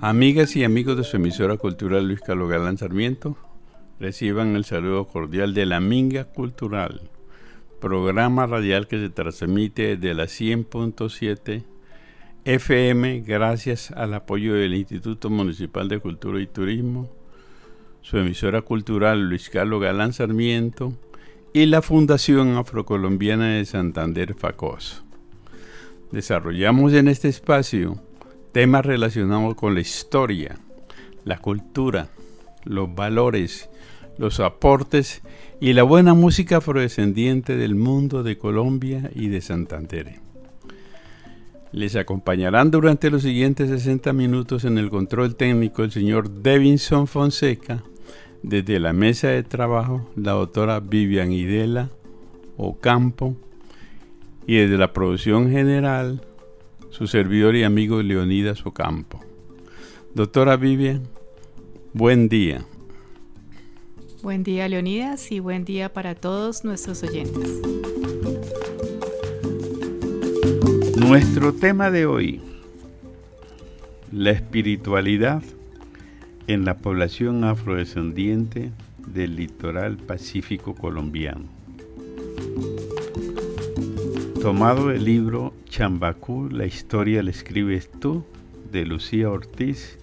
Amigas y amigos de su emisora cultural Luis Carlos Galán Sarmiento, reciban el saludo cordial de la Minga Cultural, programa radial que se transmite desde la 100.7 FM gracias al apoyo del Instituto Municipal de Cultura y Turismo, su emisora cultural Luis Carlos Galán Sarmiento y la Fundación Afrocolombiana de Santander FACOS. Desarrollamos en este espacio temas relacionados con la historia, la cultura, los valores, los aportes y la buena música afrodescendiente del mundo de Colombia y de Santander. Les acompañarán durante los siguientes 60 minutos en el control técnico el señor Devinson Fonseca, desde la mesa de trabajo la doctora Vivian Idela Ocampo y desde la producción general su servidor y amigo Leonidas Ocampo. Doctora Vivian, buen día. Buen día Leonidas y buen día para todos nuestros oyentes. Nuestro tema de hoy, la espiritualidad en la población afrodescendiente del litoral pacífico colombiano. Tomado del libro Chambacú, la historia la escribes tú, de Lucía Ortiz,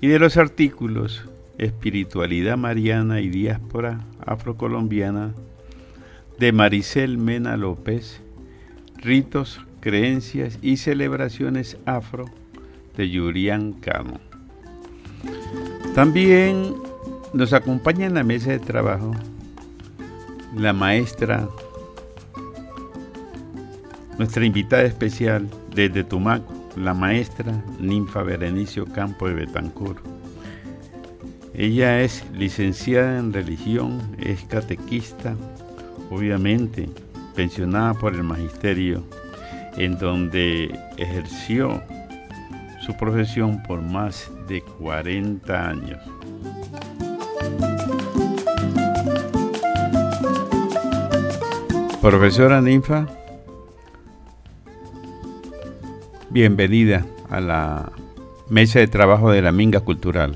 y de los artículos Espiritualidad Mariana y Diáspora Afrocolombiana de Maricel Mena López, Ritos, Creencias y Celebraciones Afro de Yurian Camo. También nos acompaña en la mesa de trabajo la maestra nuestra invitada especial desde Tumaco, la maestra Ninfa Berenicio Campo de Betancur. Ella es licenciada en religión, es catequista, obviamente pensionada por el magisterio, en donde ejerció su profesión por más de 40 años. Profesora Ninfa, Bienvenida a la mesa de trabajo de la Minga Cultural.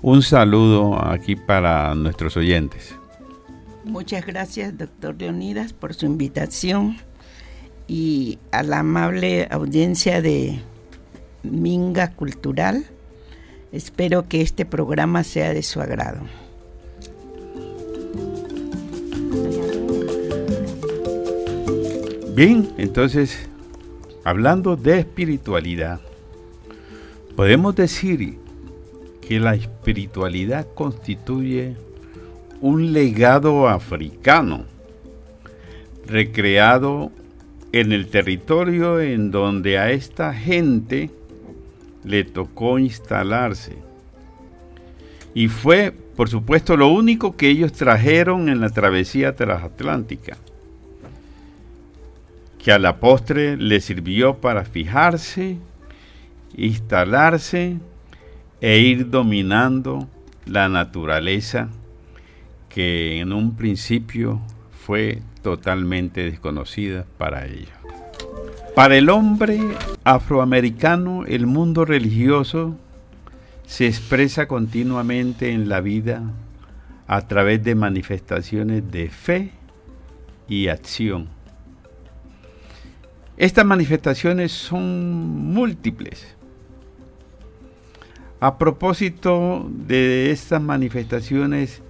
Un saludo aquí para nuestros oyentes. Muchas gracias, doctor Leonidas, por su invitación y a la amable audiencia de Minga Cultural. Espero que este programa sea de su agrado. Bien, entonces hablando de espiritualidad, podemos decir que la espiritualidad constituye un legado africano recreado en el territorio en donde a esta gente le tocó instalarse. Y fue, por supuesto, lo único que ellos trajeron en la travesía transatlántica que a la postre le sirvió para fijarse, instalarse e ir dominando la naturaleza que en un principio fue totalmente desconocida para ellos. Para el hombre afroamericano, el mundo religioso se expresa continuamente en la vida a través de manifestaciones de fe y acción estas manifestaciones son múltiples. A propósito de estas manifestaciones,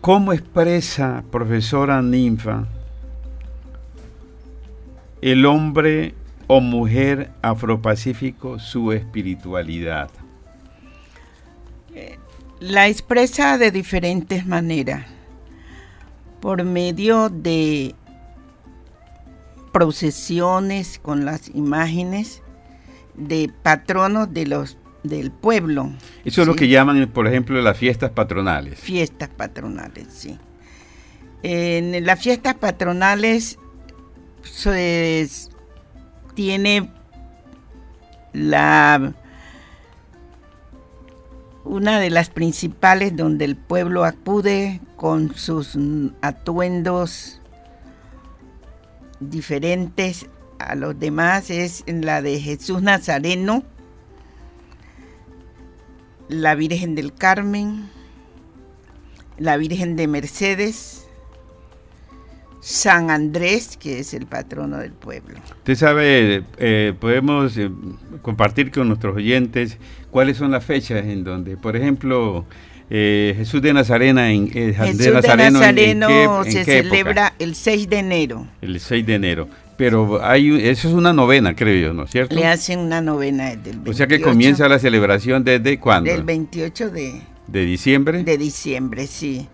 ¿cómo expresa profesora Ninfa el hombre o mujer afropacífico su espiritualidad? La expresa de diferentes maneras, por medio de procesiones con las imágenes de patronos de los del pueblo. Eso es lo que llaman, por ejemplo, las fiestas patronales. Fiestas patronales, sí. En las fiestas patronales pues, tiene la una de las principales donde el pueblo acude con sus atuendos diferentes a los demás es la de Jesús Nazareno, la Virgen del Carmen, la Virgen de Mercedes, San Andrés, que es el patrono del pueblo. Usted sabe, eh, podemos eh, compartir con nuestros oyentes cuáles son las fechas en donde, por ejemplo, eh, Jesús de Nazarena en Jesús de Nazareno, se celebra el 6 de enero. El 6 de enero. Pero hay eso es una novena, creo yo, ¿no es cierto? Le hacen una novena desde el 28. O sea que comienza la celebración desde cuándo? Del 28 de... ¿De diciembre? De diciembre, sí.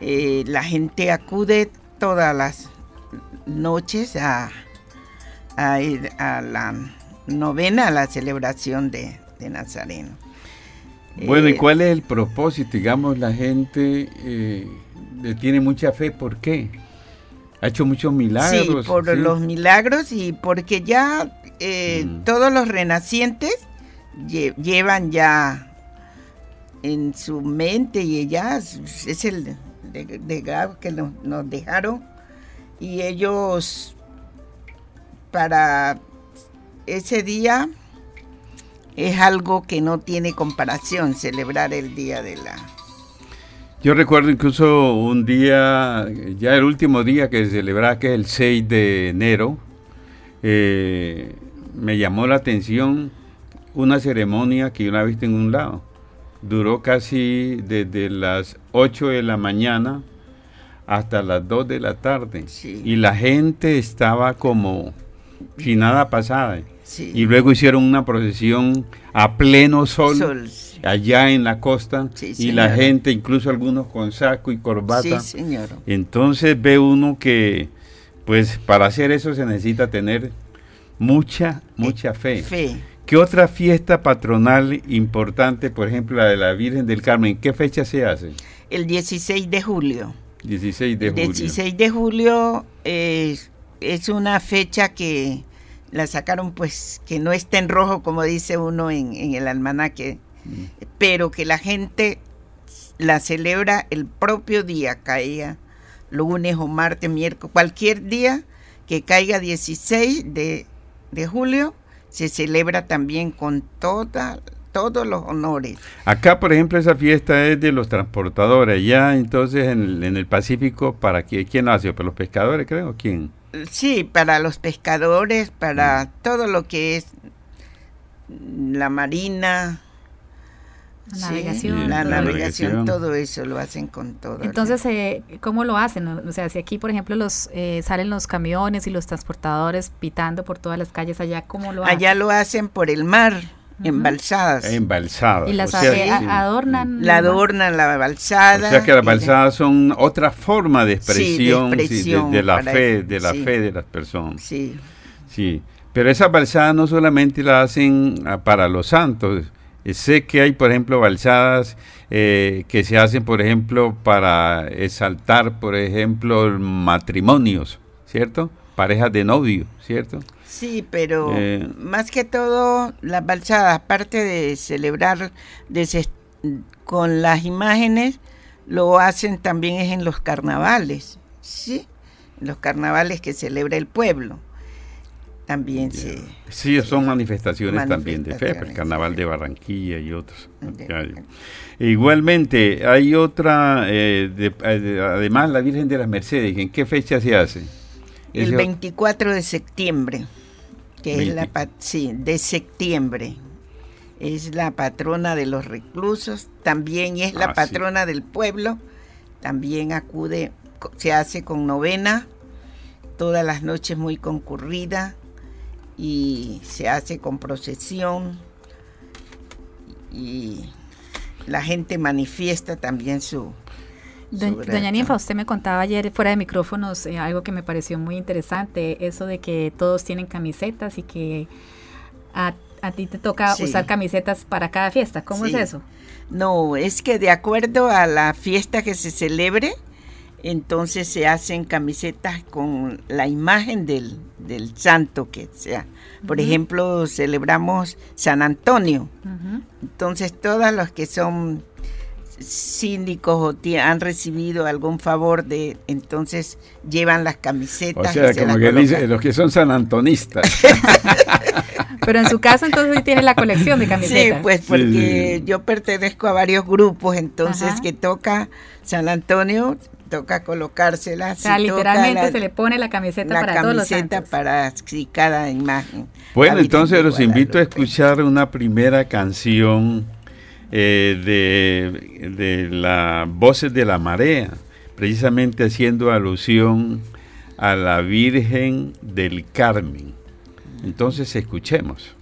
la gente acude todas las noches a, ir a la novena, a la celebración de, Nazareno. Bueno, ¿y eh, cuál es el propósito? Digamos, la gente eh, tiene mucha fe, ¿por qué? Ha hecho muchos milagros. Sí, por los milagros y porque ya eh, mm. todos los renacientes llevan ya en su mente y ya es el de, de que nos, dejaron. Y ellos para ese día es algo que no tiene comparación celebrar el día de la yo recuerdo incluso un día, ya el último día que se celebraba, que es el 6 de enero, eh, me llamó la atención una ceremonia que yo la he visto en un lado duró casi desde las 8 de la mañana hasta las 2 de la tarde. Y la gente estaba como si nada pasaba. Y luego hicieron una procesión a pleno sol, allá en la costa y la gente, incluso algunos con saco y corbata. Entonces ve uno que, pues para hacer eso se necesita tener mucha, mucha fe. fe. ¿Qué otra fiesta patronal importante, por ejemplo, la de la Virgen del Carmen, qué fecha se hace? El 16 de julio. 16 de julio. El 16 de julio es una fecha que la sacaron, pues, que no está en rojo, como dice uno en, el almanaque, mm. pero que la gente la celebra el propio día, caiga lunes o martes, miércoles, cualquier día que caiga 16 de, de julio, se celebra también con toda, todos los honores. Acá, por ejemplo, esa fiesta es de los transportadores. Ya entonces en el, Pacífico, ¿para quién, quién lo hace? ¿Para los pescadores, creo? ¿Quién? Sí, para los pescadores, para mm. todo lo que es la marina, la navegación. la navegación, todo eso lo hacen con todo. Entonces, eh, ¿cómo lo hacen? O sea, si aquí, por ejemplo, los eh, salen los camiones y los transportadores pitando por todas las calles, allá, ¿cómo lo hacen? Allá lo hacen por el mar, embalsadas. Embalsadas. Y las adornan. La adornan la balsada. O sea que las balsadas son otra forma de expresión, de, la fe, de la fe de las personas. Sí. Sí. Pero esas balsadas no solamente las hacen ah, para los santos, sé que hay, por ejemplo, balsadas eh, que se hacen, por ejemplo, para exaltar, por ejemplo, matrimonios, ¿cierto? Parejas de novio, ¿cierto? Sí, pero eh, más que todo, las balsadas, aparte de celebrar con las imágenes, lo hacen también es en los carnavales, ¿sí? En los carnavales que celebra el pueblo también sí. Sí, son manifestaciones, también de fe, el Carnaval de Barranquilla y otros. Igualmente, hay otra, eh, eh, además la Virgen de las Mercedes, ¿en qué fecha se hace? El 24 de septiembre, que es la, sí, de septiembre. Es la patrona de los reclusos, también es la ah, patrona del pueblo, también acude, se hace con novena, todas las noches muy concurrida, y se hace con procesión y la gente manifiesta también su... Doña Ninfa, usted me contaba ayer fuera de micrófonos eh, algo que me pareció muy interesante, eso de que todos tienen camisetas y que a, ti te toca usar camisetas para cada fiesta. ¿Cómo es eso? No, es que de acuerdo a la fiesta que se celebre, entonces se hacen camisetas con la imagen del, santo que sea. Por ejemplo, celebramos San Antonio. Entonces, todas los que son síndicos o han recibido algún favor de entonces llevan las camisetas. O sea, como que dice, los que son sanantonistas. Pero en su caso entonces sí tiene la colección de camisetas. Sí, pues porque yo pertenezco a varios grupos, entonces que toca San Antonio, toca colocárselas. O sea, literalmente se le pone la camiseta para todos los santos. para cada imagen. Bueno, entonces los invito a escuchar una primera canción eh, de, de las voces de la marea, precisamente haciendo alusión a la Virgen del Carmen. Entonces escuchemos.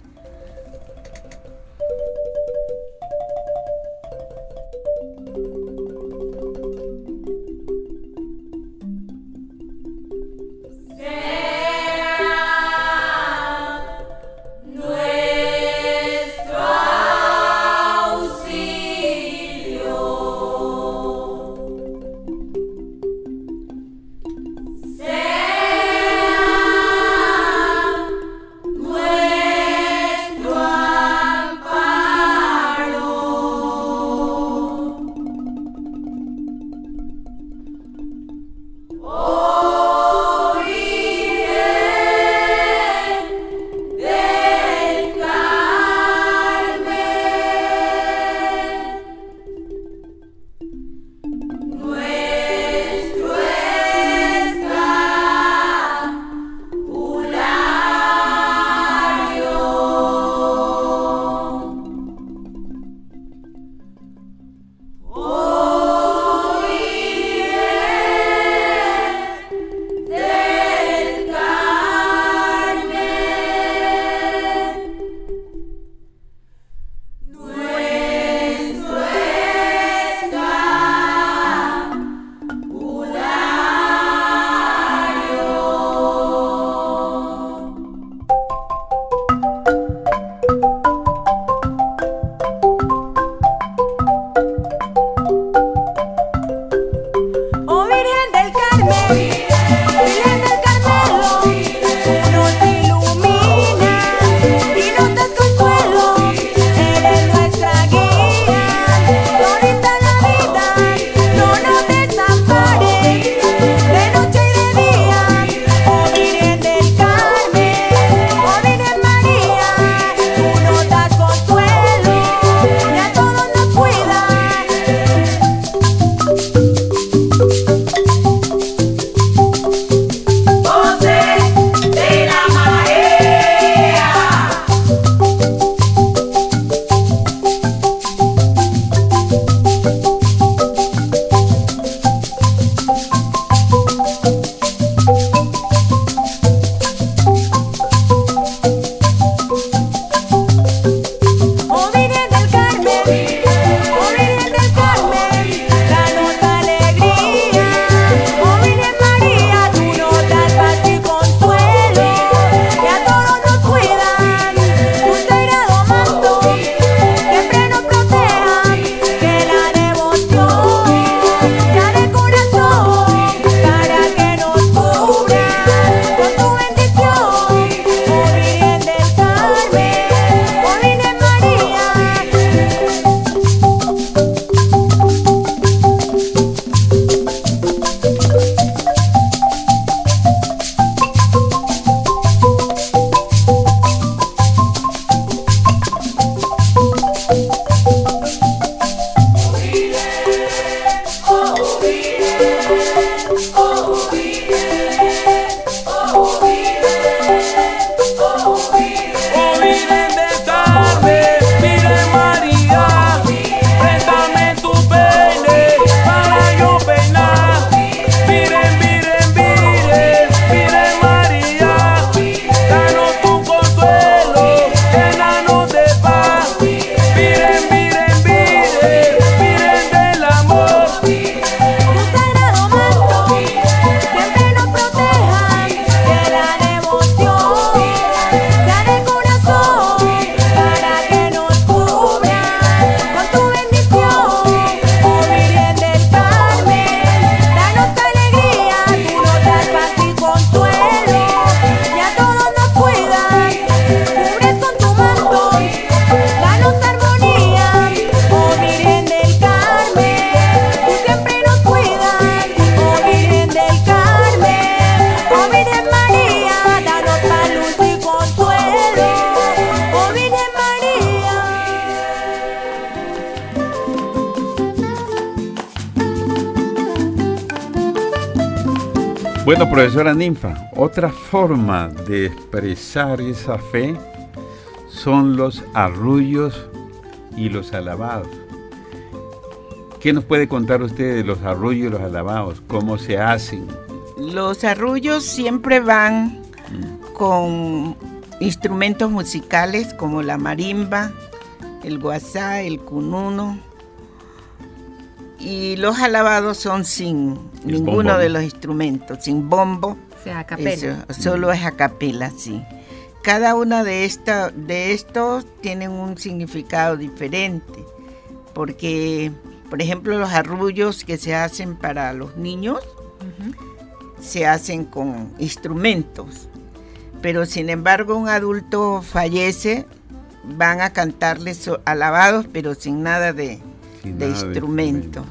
Bueno, profesora Ninfa, otra forma de expresar esa fe son los arrullos y los alabados. ¿Qué nos puede contar usted de los arrullos y los alabados? ¿Cómo se hacen? Los arrullos siempre van mm. con instrumentos musicales como la marimba, el guasá, el cununo. Y los alabados son sin ninguno de los instrumentos, sin bombo. O sea, a capela. solo es a capela, sí. Cada uno de, de estos tienen un significado diferente, porque, por ejemplo, los arrullos que se hacen para los niños se hacen con instrumentos, pero sin embargo un adulto fallece, van a cantarles alabados, pero sin nada de, instrumento.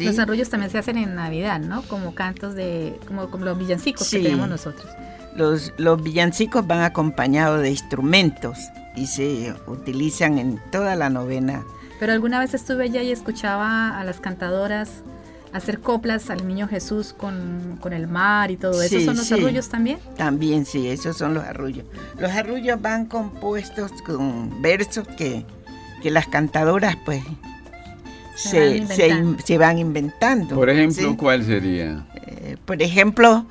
Los arrullos también se hacen en Navidad, ¿no? Como cantos de, como, los villancicos que tenemos nosotros. Los, los villancicos van acompañados de instrumentos y se utilizan en toda la novena. Pero alguna vez estuve allá y escuchaba a las cantadoras hacer coplas al niño Jesús con, el mar y todo eso. ¿Son los arrullos también? También, sí, esos son los arrullos. Los arrullos van compuestos con versos que, que las cantadoras pues se, se, van inventando. Por ejemplo, ¿cuál sería? Eh, por ejemplo,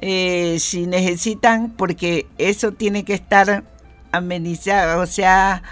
eh, si necesitan, porque eso tiene que estar amenizado, o sea,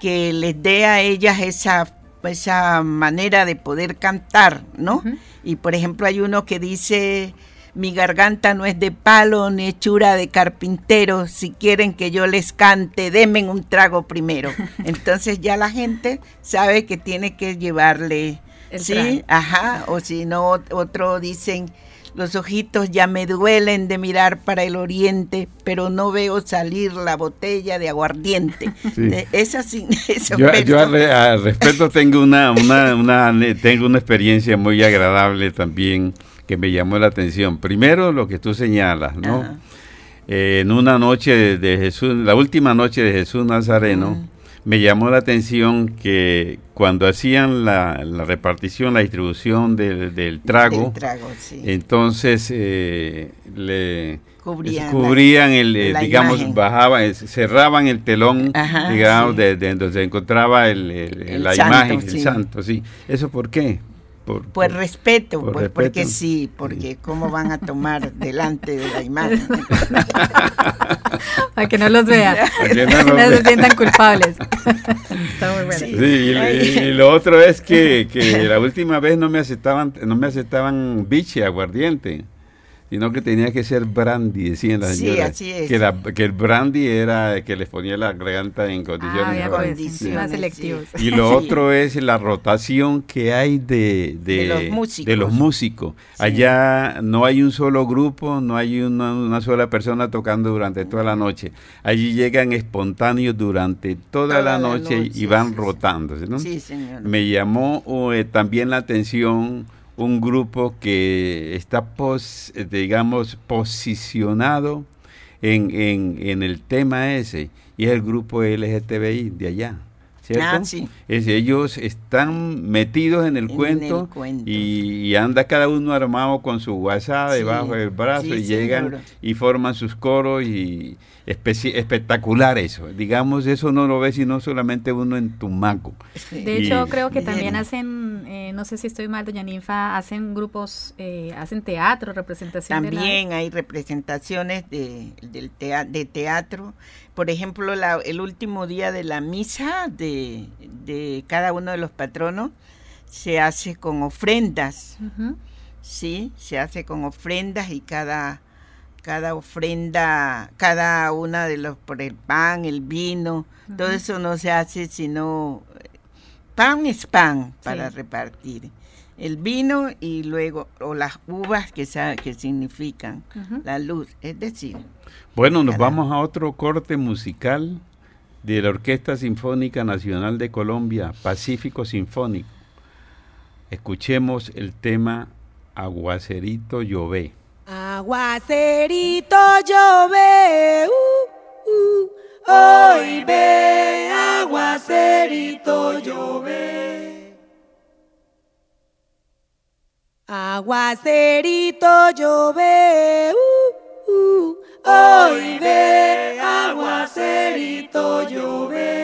que les dé a ellas esa, esa manera de poder cantar, ¿no? Y por ejemplo hay uno que dice, mi garganta no es de palo ni hechura de carpintero. Si quieren que yo les cante, denme un trago primero. Entonces ya la gente sabe que tiene que llevarle, sí, ajá, o si no, otro dicen, los ojitos ya me duelen de mirar para el oriente, pero no veo salir la botella de aguardiente. Eh, es así. yo, yo al, respecto tengo una, una, una, tengo una experiencia muy agradable también que me llamó la atención. Primero, lo que tú señalas, ¿no? Eh, en una noche de, Jesús, la última noche de Jesús Nazareno, me llamó la atención que cuando hacían la, repartición, la distribución del, trago, entonces eh, le cubrían, el, eh, digamos, bajaban, cerraban el telón, digamos, de, donde se encontraba el, la imagen, el santo, sí. ¿Eso por qué? Por, respeto, pues, porque sí, porque cómo van a tomar delante de la imagen. Para que no los vean, no, se sientan culpables. Está muy bueno. Sí, y, lo otro es que, que la última vez no me aceptaban, no me aceptaban biche, aguardiente sino que tenía que ser brandy, decían las señoras. Sí, así es. Que, que, el brandy era que les ponía la garganta en condiciones, ah, condiciones selectivos. Y lo otro es la rotación que hay de, de, los músicos. Allá no hay un solo grupo, no hay una, sola persona tocando durante toda la noche. Allí llegan espontáneos durante toda, la, noche y van rotándose. ¿no? Sí, señor. Me llamó eh, también la atención un grupo que está, pos, digamos, posicionado en, en, el tema ese, y es el grupo LGTBI de allá. ¿Cierto? Ah, sí. es, ellos están metidos en el, cuento, Y, anda cada uno armado con su WhatsApp debajo del brazo y llegan y forman sus coros y, espectacular eso. Digamos, eso no lo ves sino solamente uno en Tumaco. De hecho, creo que también hacen, eh, no sé si estoy mal, doña Ninfa, hacen grupos, eh, hacen teatro, representaciones. También hay representaciones de, del de teatro. Por ejemplo, el último día de la misa de, de, cada uno de los patronos se hace con ofrendas. Sí, se hace con ofrendas y cada cada ofrenda, cada una de los por el pan, el vino, todo eso no se hace sino pan es pan para repartir. El vino y luego o las uvas que que significan la luz, es decir. Bueno, nos vamos a otro corte musical de la Orquesta Sinfónica Nacional de Colombia, Pacífico Sinfónico. Escuchemos el tema Aguacerito Llové. Aguacerito llove, uh, uh, hoy ve, aguacerito llove. Aguacerito llove, uh, uh, hoy ve, aguacerito llove.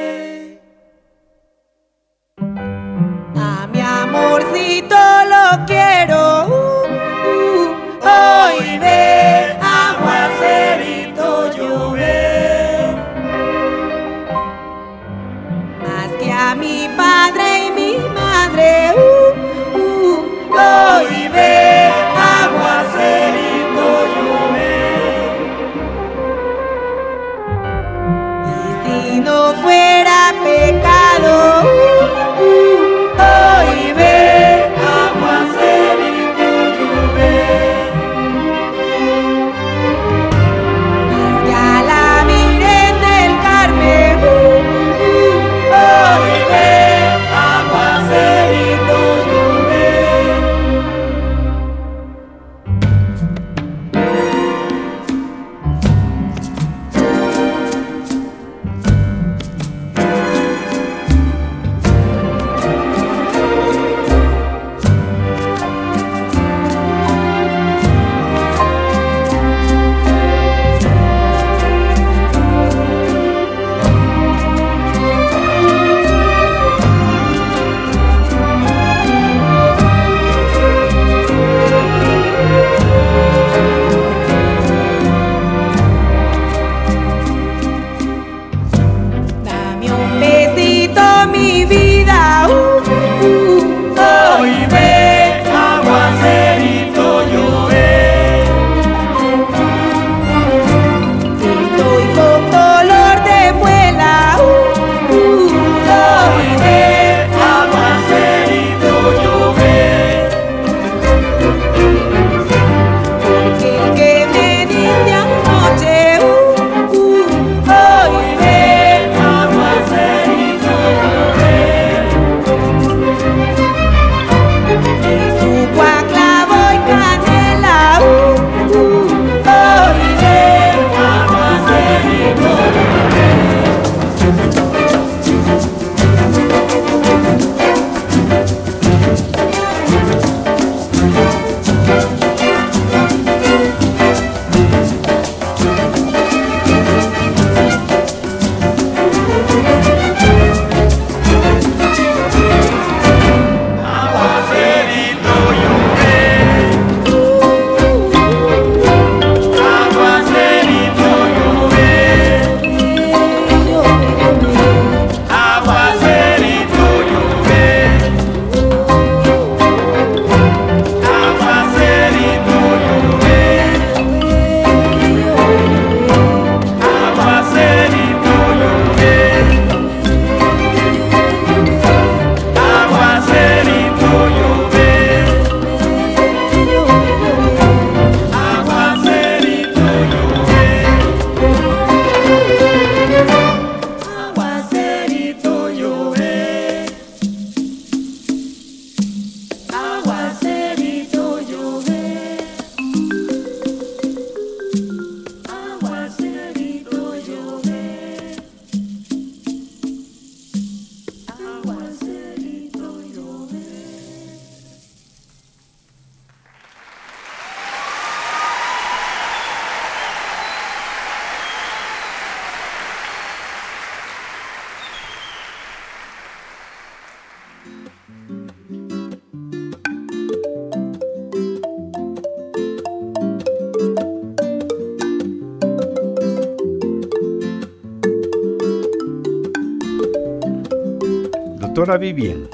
Doctora Vivian,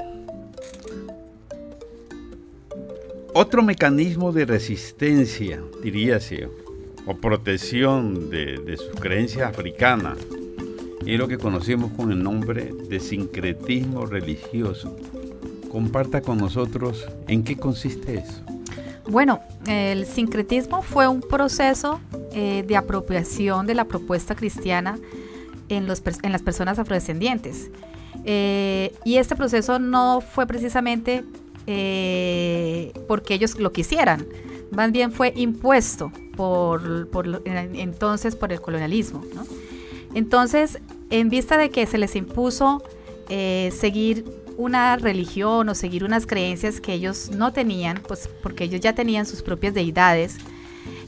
otro mecanismo de resistencia, diríase, o protección de, de sus creencias africanas es lo que conocemos con el nombre de sincretismo religioso. Comparta con nosotros en qué consiste eso. Bueno, el sincretismo fue un proceso eh, de apropiación de la propuesta cristiana en, los, en las personas afrodescendientes. Eh, y este proceso no fue precisamente eh, porque ellos lo quisieran, más bien fue impuesto por, entonces por el colonialismo. Entonces, en vista de que se les impuso eh, seguir una religión o seguir unas creencias que ellos no tenían, pues porque ellos ya tenían sus propias deidades,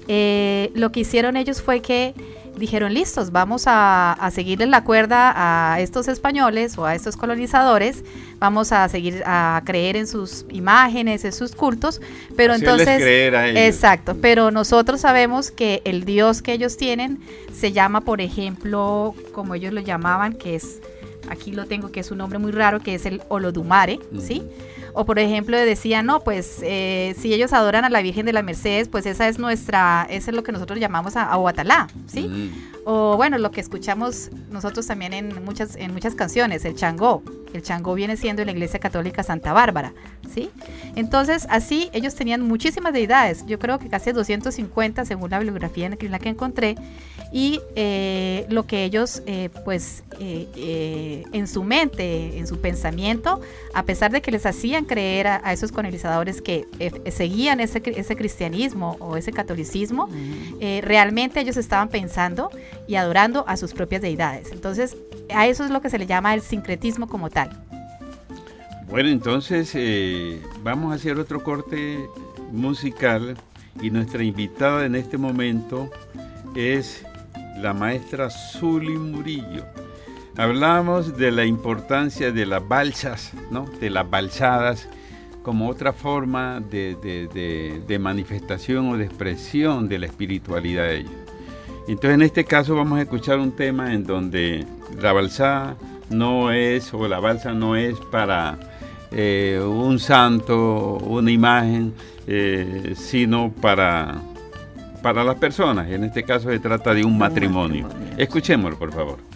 lo que hicieron ellos fue que dijeron, listos, vamos a, a seguirle la cuerda a estos españoles o a estos colonizadores, vamos a seguir a creer en sus imágenes, en sus cultos, pero Hacerles entonces... creer a ellos. Exacto, pero nosotros sabemos que el Dios que ellos tienen se llama, por ejemplo, como ellos lo llamaban, que es, aquí lo tengo, que es un nombre muy raro, que es el Olodumare, ¿sí? O por ejemplo decían, no, pues eh, si ellos adoran a la Virgen de las Mercedes, pues esa es nuestra, eso es lo que nosotros llamamos a, a ¿sí? Mm. O bueno, lo que escuchamos nosotros también en muchas, en muchas canciones, el changó. El changó viene siendo en la iglesia católica Santa Bárbara, ¿sí? Entonces, así ellos tenían muchísimas deidades, yo creo que casi 250 según la bibliografía en la que encontré, y eh, lo que ellos, eh, pues, eh, en su mente, en su pensamiento, a pesar de que les hacían creer a, a esos colonizadores que seguían ese, ese cristianismo o ese catolicismo, realmente ellos estaban pensando y adorando a sus propias deidades. Entonces, a eso es lo que se le llama el sincretismo como tal. Bueno, entonces vamos a hacer otro corte musical y nuestra invitada en este momento es la maestra Zuli Murillo. Hablamos de la importancia de las balsas, ¿no? de las balsadas como otra forma de, de- de- manifestación o de expresión de la espiritualidad de ellos. Entonces en este caso vamos a escuchar un tema en donde la balsa no es o la balsa no es para eh, un santo, una imagen, eh, sino para, para las personas. En este caso se trata de un matrimonio. matrimonio. Escuchémoslo, por favor.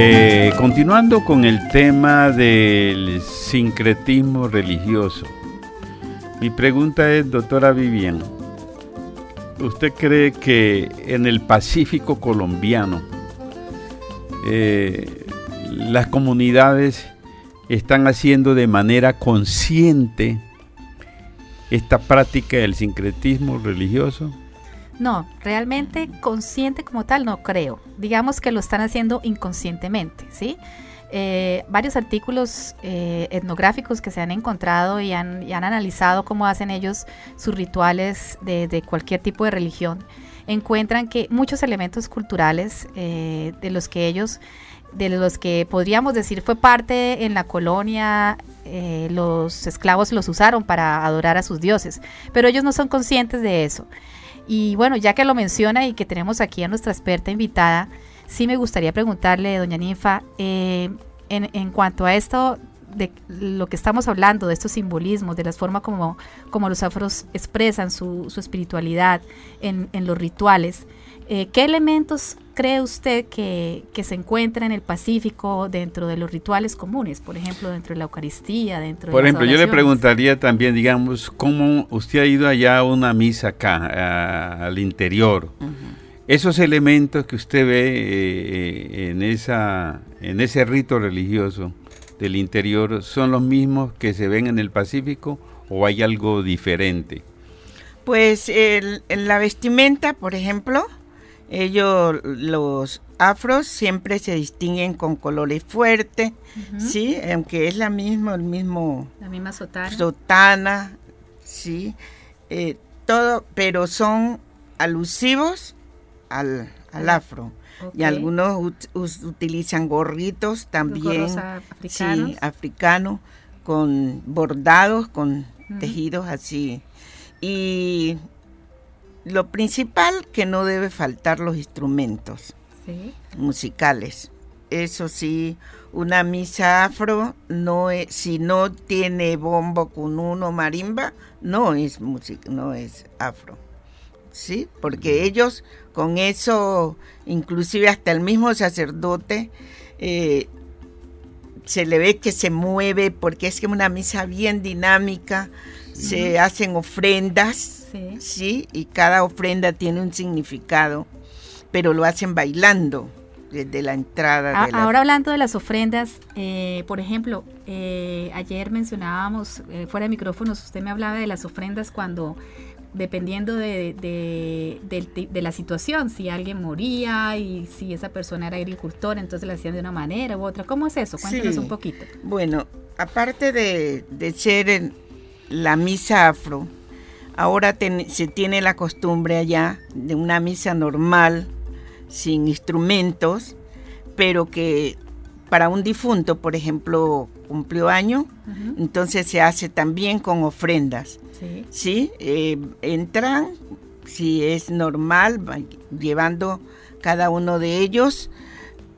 Eh, continuando con el tema del sincretismo religioso, mi pregunta es, doctora Vivian, ¿usted cree que en el Pacífico colombiano eh, las comunidades están haciendo de manera consciente esta práctica del sincretismo religioso? No, realmente consciente como tal no creo. Digamos que lo están haciendo inconscientemente, ¿sí? Eh, varios artículos eh, etnográficos que se han encontrado y han, analizado cómo hacen ellos sus rituales de, cualquier tipo de religión, encuentran que muchos elementos culturales eh, de los que ellos, de los que podríamos decir fue parte en la colonia, los esclavos los usaron para adorar a sus dioses, pero ellos no son conscientes de eso. Y bueno, ya que lo menciona y que tenemos aquí a nuestra experta invitada, sí me gustaría preguntarle, doña Ninfa, eh, en, cuanto a esto de lo que estamos hablando, de estos simbolismos, de la forma como, como los afros expresan su, espiritualidad en, en, los rituales, eh, ¿qué elementos cree usted que, se encuentra en el Pacífico dentro de los rituales comunes? Por ejemplo, dentro de la Eucaristía, dentro Por ejemplo, yo le preguntaría también, digamos, ¿cómo usted ha ido allá a una misa acá, al interior? Esos elementos que usted ve eh, en, esa, en ese rito religioso del interior, ¿son los mismos que se ven en el Pacífico o hay algo diferente? Pues en la vestimenta, por ejemplo, ellos, los afros, siempre se distinguen con colores fuertes, ¿sí? Aunque es la misma, el mismo... La misma sotana. Sotana, ¿sí? Eh, todo, pero son alusivos al, afro. Y algunos utilizan gorritos también, africanos. sí, africanos, con bordados, con tejidos así. Y lo principal que no debe faltar los instrumentos musicales. Eso sí, una misa afro no es, si no tiene bombo con uno marimba, no es música, no es afro. ¿Sí? Porque ellos con eso, inclusive hasta el mismo sacerdote, eh, se le ve que se mueve porque es que una misa bien dinámica, se hacen ofrendas Sí. Y cada ofrenda tiene un significado, pero lo hacen bailando desde la entrada. de Ahora hablando de las ofrendas, eh, por ejemplo, eh, ayer mencionábamos, eh, fuera de micrófonos, usted me hablaba de las ofrendas cuando dependiendo de, de, la situación, si alguien moría y si esa persona era agricultor, entonces la hacían de una manera u otra. ¿Cómo es eso? Cuéntanos un poquito. Bueno, aparte de, ser en la misa afro, Ahora se tiene la costumbre allá de una misa normal, sin instrumentos, pero que para un difunto, por ejemplo, cumplió año, entonces se hace también con ofrendas. Sí. Eh, entran, si es normal, llevando cada uno de ellos,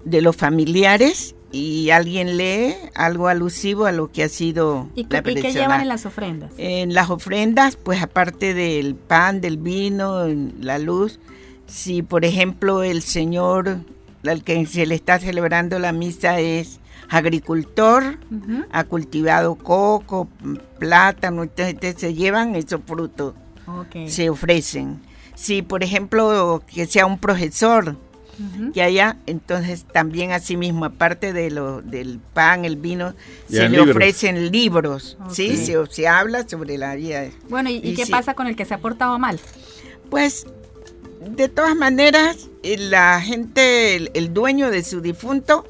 de los familiares, y alguien lee algo alusivo a lo que ha sido ¿Y, la ¿y qué llevan en las ofrendas? En las ofrendas, pues aparte del pan, del vino, la luz, si por ejemplo el Señor al que se le está celebrando la misa es agricultor, ha cultivado coco, plátano, entonces se llevan esos frutos, se ofrecen. Si por ejemplo que sea un profesor, que haya, entonces también asimismo, aparte de lo, del pan, el vino, se le ofrecen libros, ¿sí? Se, habla sobre la vida. Bueno, ¿y, qué pasa con el que se ha portado mal? Pues, de todas maneras, eh, la gente, el, dueño de su difunto,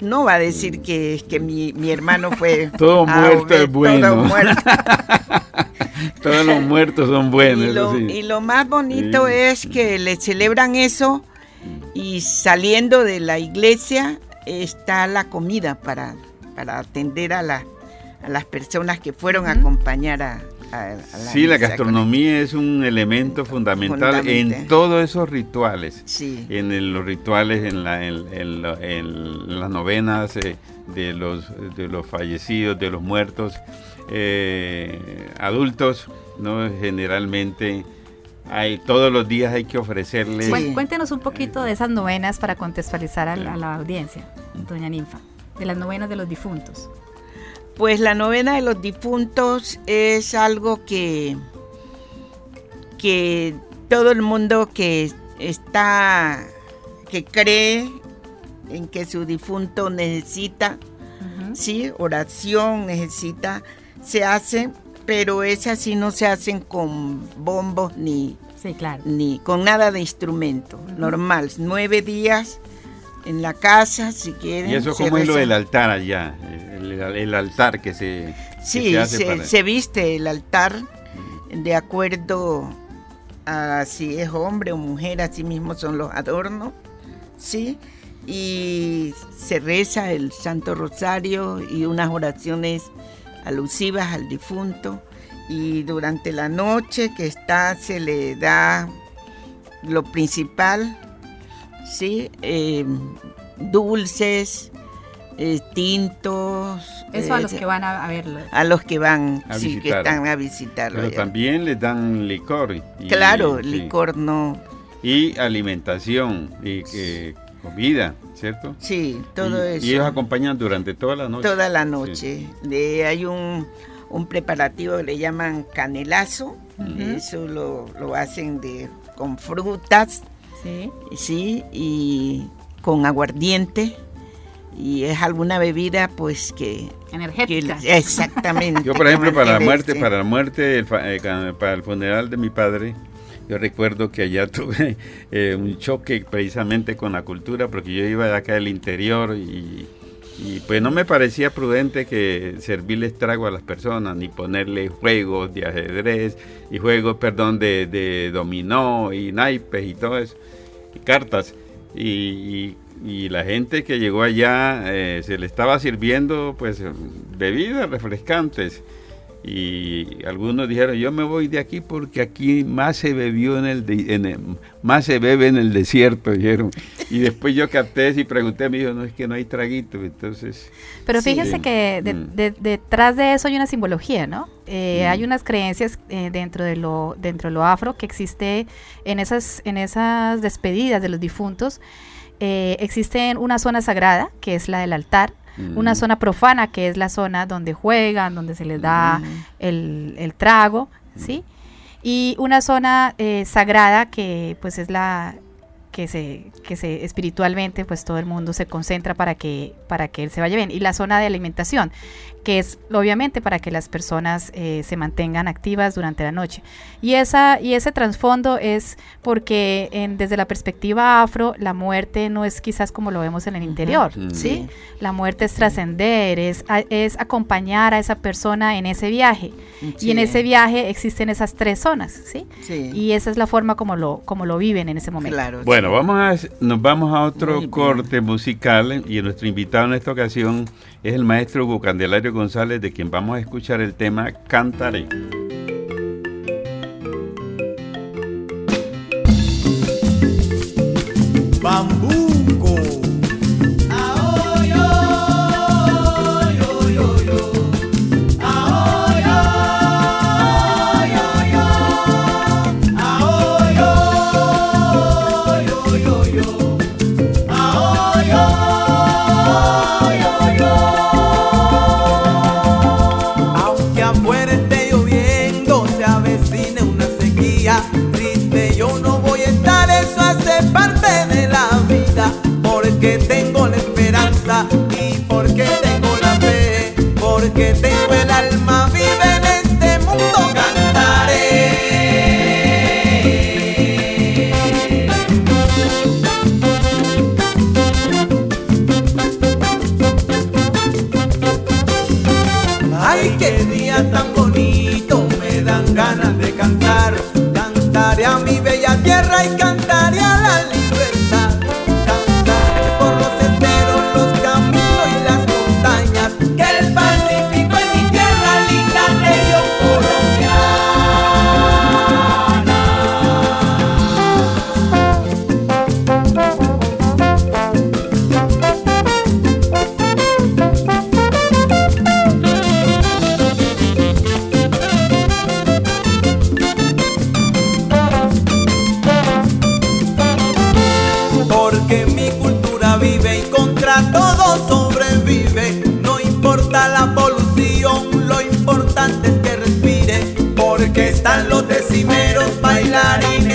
no va a decir que, que mi, mi hermano fue... todo muerto es bueno. Todos los muertos son buenos. Y lo, más bonito es que le celebran eso y saliendo de la iglesia está la comida para, para atender a, la, a las personas que fueron a acompañar a, la Sí, la gastronomía es un elemento fundamental, en todos esos rituales. Sí. En los rituales, en, la, en, las novenas eh, de, los, de los fallecidos, de los muertos, eh, adultos, ¿no? generalmente hay, todos los días hay que ofrecerles. Cuéntenos un poquito de esas novenas para contextualizar a la, audiencia, doña Ninfa, de las novenas de los difuntos. Pues la novena de los difuntos es algo que, que todo el mundo que está, que cree en que su difunto necesita, sí, oración necesita, se hace pero esas sí no se hacen con bombos ni, ni con nada de instrumento. Normal, nueve días en la casa, si quieren. ¿Y eso cómo es lo del altar allá? El, altar que se, sí, se hace se, viste el altar de acuerdo a si es hombre o mujer, así mismo son los adornos, ¿sí? Y se reza el Santo Rosario y unas oraciones alusivas al difunto y durante la noche que está se le da lo principal, ¿sí? Em, dulces, eh, tintos. Eso a los eh, que van a, verlo. A los que van, sí, que están a visitarlo. Pero también les dan licor. claro, licor no. Y alimentación, y eh, comida, ¿cierto? Sí, todo eso. Y ellos acompañan durante toda la noche. Toda la noche. hay un, preparativo que le llaman canelazo, eso lo, hacen de, con frutas, sí. sí, y con aguardiente y es alguna bebida pues que energética exactamente yo por ejemplo para la muerte para la muerte eh, para el funeral de mi padre yo recuerdo que allá tuve eh, un choque precisamente con la cultura porque yo iba de acá del interior y, pues no me parecía prudente que servirles trago a las personas ni ponerle juegos de ajedrez y juegos, perdón, de, dominó y naipes y todo eso, y cartas. Y, la gente que llegó allá eh, se le estaba sirviendo pues bebidas refrescantes y algunos dijeron yo me voy de aquí porque aquí más se bebió en el, más se bebe en el desierto dijeron. Y después yo capté y pregunté me dijo no es que no hay traguito entonces pero fíjese que mm. detrás de eso hay una simbología no eh, mm. hay unas creencias eh, dentro de lo dentro de lo afro que existe en esas en esas despedidas de los difuntos. Eh, existe una zona sagrada que es la del altar una mm. zona profana que es la zona donde juegan, donde se les da mm. el, trago, ¿sí? Y una zona eh, sagrada que pues es la que se, que se espiritualmente pues todo el mundo se concentra para que, para que él se vaya bien. Y la zona de alimentación, que es obviamente para que las personas eh, se mantengan activas durante la noche. Y, esa, y ese trasfondo es porque en, desde la perspectiva afro, la muerte no es quizás como lo vemos en el interior, ¿sí? La muerte es trascender, es, es acompañar a esa persona en ese viaje. Y en ese viaje existen esas tres zonas, ¿sí? Y esa es la forma como lo, como lo viven en ese momento. Bueno, vamos a, nos vamos a otro corte musical y nuestro invitado en esta ocasión es el maestro Hugo Candelario González, de quien vamos a escuchar el tema Cantaré. Los decimeros, bailarines,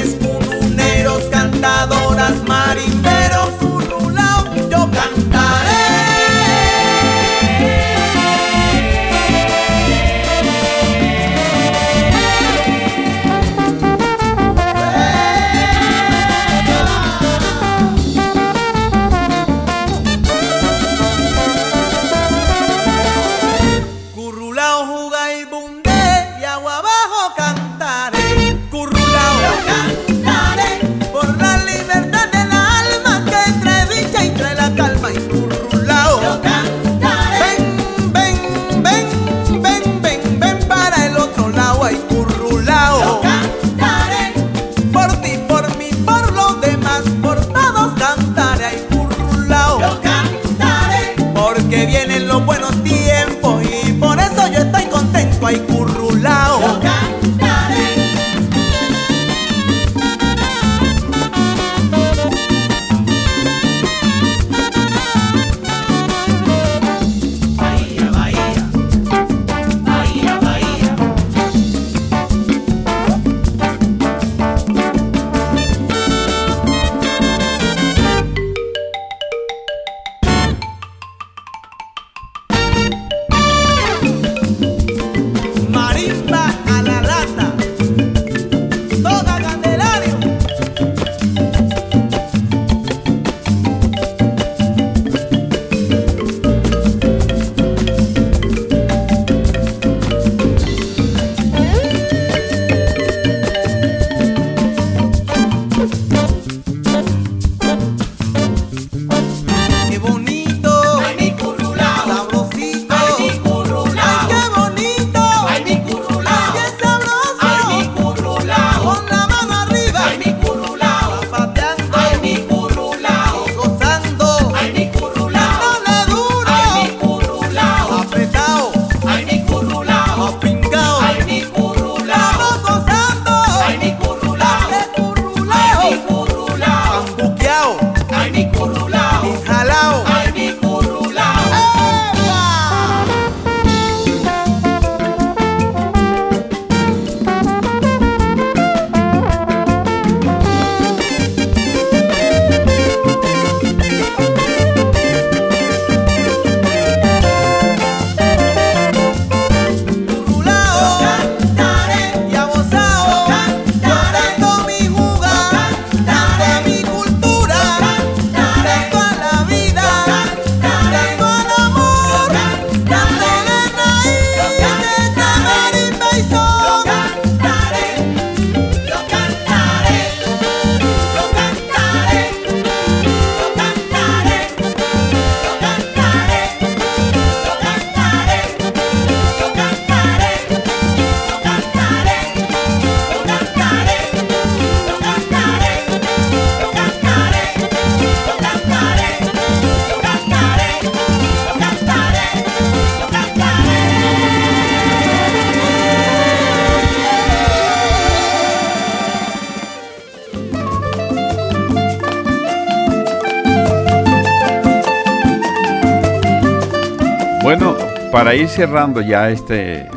para ir cerrando ya este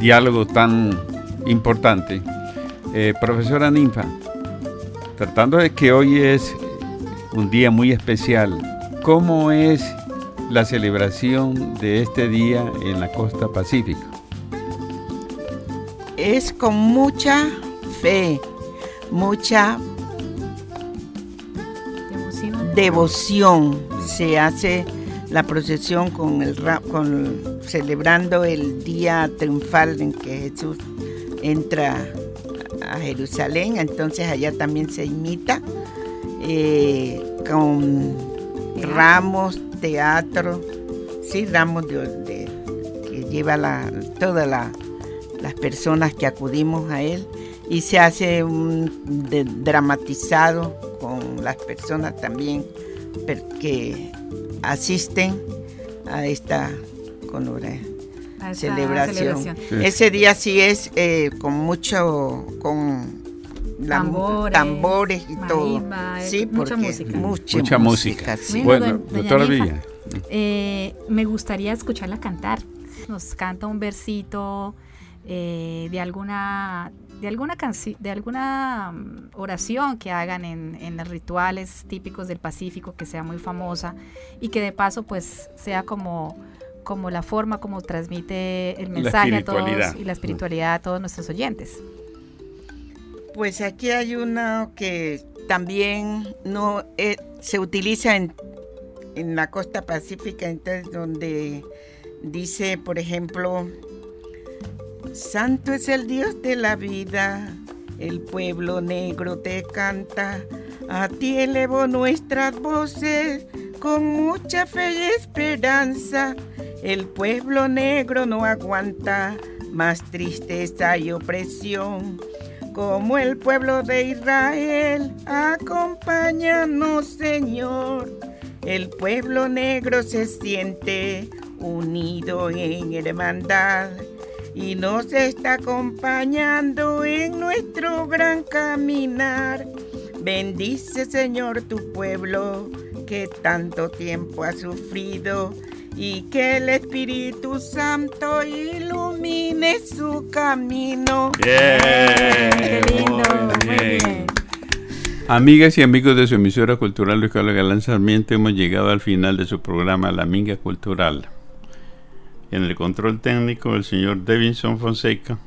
diálogo tan importante, eh, profesora Ninfa, tratando de que hoy es un día muy especial, ¿cómo es la celebración de este día en la costa pacífica? Es con mucha fe, mucha Devoción. devoción. Se hace la procesión con el con celebrando el día triunfal en que Jesús entra a Jerusalén. Entonces allá también se imita eh, con ramos, teatro, sí, ramos de, que lleva la, todas la- las personas que acudimos a él y se hace un dramatizado con las personas también que asisten a esta a esta celebración. celebración. Sí. Ese día sí es eh, con mucho, con la Tambores, tambores y todo. marimba, eh, Sí, mucha música. Mucha, Mucha música. sí. Bueno, doctora Villa. Eh, me gustaría escucharla cantar. Nos canta un versito eh, de alguna de alguna de alguna mm, oración que hagan en, en, los rituales típicos del Pacífico que sea muy famosa y que de paso pues sea como como la forma como transmite el mensaje a todos y la espiritualidad a todos nuestros oyentes. Pues aquí hay uno que también no eh, se utiliza en, en la costa pacífica, entonces donde dice, por ejemplo, Santo es el Dios de la vida, el pueblo negro te canta, a ti elevo nuestras voces con mucha fe y esperanza. El pueblo negro no aguanta más tristeza y opresión. Como el pueblo de Israel, acompáñanos Señor. El pueblo negro se siente unido en hermandad y nos está acompañando en nuestro gran caminar. Bendice Señor tu pueblo que tanto tiempo ha sufrido y que el Espíritu Santo ilumine su camino. Qué lindo, muy bien. Amigas y amigos de su emisora cultural Luis Carlos Galán Sarmiento, hemos llegado al final de su programa La Minga Cultural. En el control técnico, el señor Davidson Fonseca.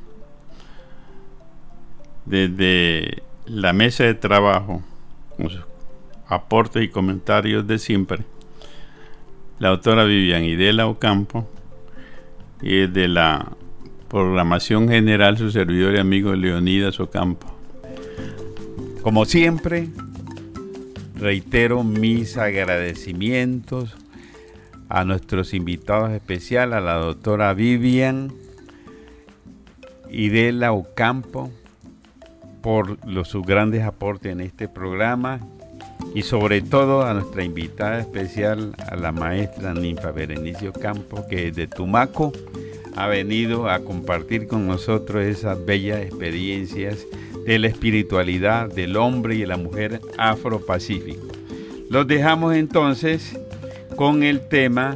Desde la mesa de trabajo, con sus aportes y comentarios de siempre, la autora Vivian Idela Ocampo. Y desde la programación general, su servidor y amigo Leonidas Ocampo. Como siempre, reitero mis agradecimientos a nuestros invitados especiales, a la doctora Vivian Idela Ocampo, por sus grandes aportes en este programa y sobre todo a nuestra invitada especial, a la maestra Ninfa Berenicio Ocampo, que de Tumaco ha venido a compartir con nosotros esas bellas experiencias de la espiritualidad del hombre y de la mujer afro-pacífico. Los dejamos entonces con el tema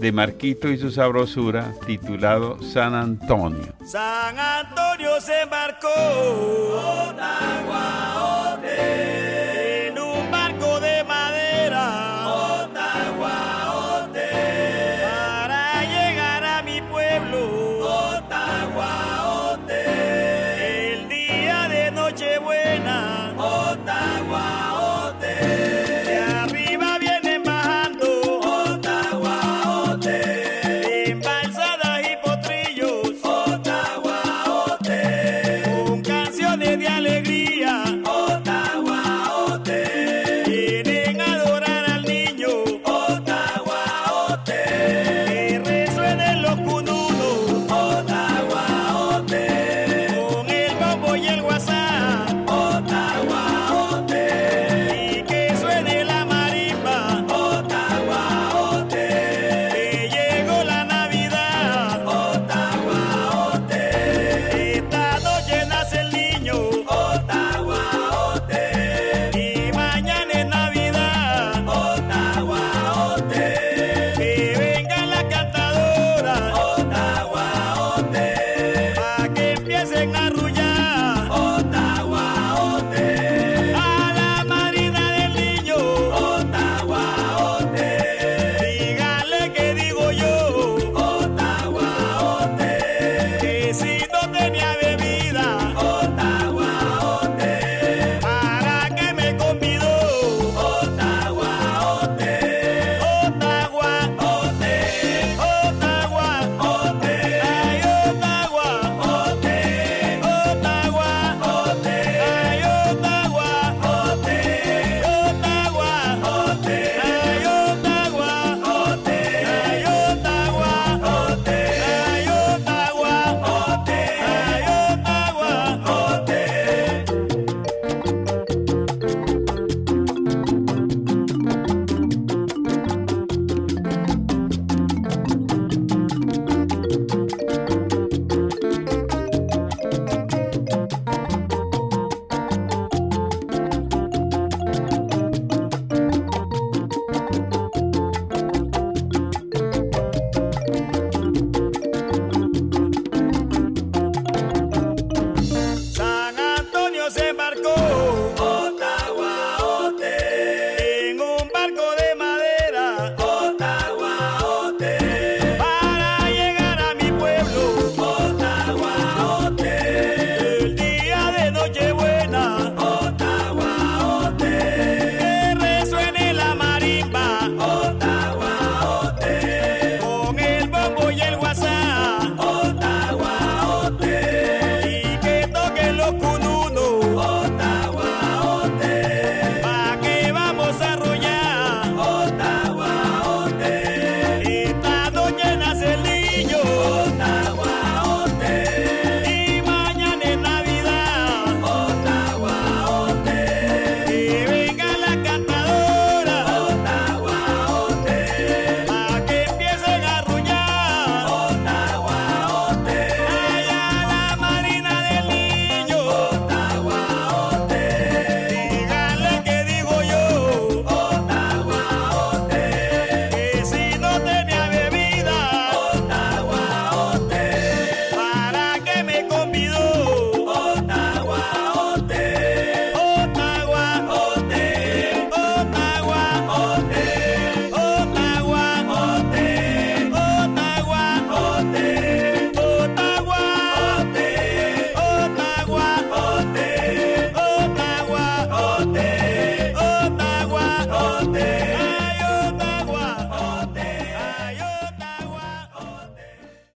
de Marquito y su sabrosura titulado San Antonio. San Antonio se embarcó